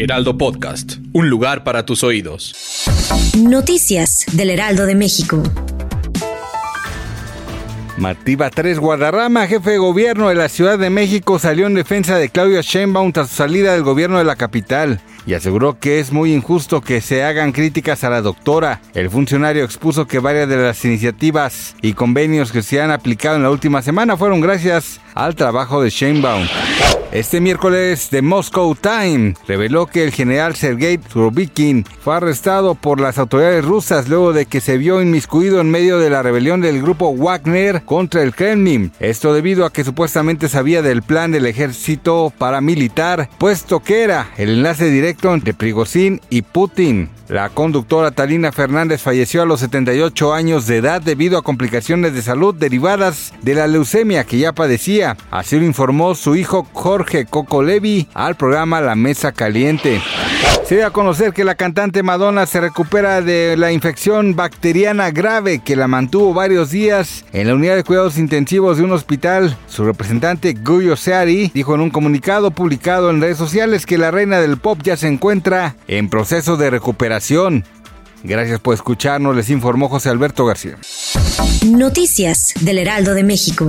Heraldo Podcast, un lugar para tus oídos. Noticias del Heraldo de México. Martí Batres Guadarrama, jefe de gobierno de la Ciudad de México, salió en defensa de Claudia Sheinbaum tras su salida del gobierno de la capital y aseguró que es muy injusto que se hagan críticas a la doctora. El funcionario expuso que varias de las iniciativas y convenios que se han aplicado en la última semana fueron gracias al trabajo de Sheinbaum. Este miércoles, The Moscow Time reveló que el general Sergei Surovikin fue arrestado por las autoridades rusas luego de que se vio inmiscuido en medio de la rebelión del grupo Wagner contra el Kremlin. Esto debido a que supuestamente sabía del plan del ejército paramilitar, puesto que era el enlace directo entre Prigozhin y Putin. La conductora Talina Fernández falleció a los 78 años de edad debido a complicaciones de salud derivadas de la leucemia que ya padecía. Así lo informó su hijo Jorge Coco Levi al programa La Mesa Caliente. Se dio a conocer que la cantante Madonna se recupera de la infección bacteriana grave que la mantuvo varios días en la unidad de cuidados intensivos de un hospital. Su representante Guyo Seari dijo en un comunicado publicado en redes sociales que la reina del pop ya se encuentra en proceso de recuperación. Gracias por escucharnos, les informó José Alberto García. Noticias del Heraldo de México.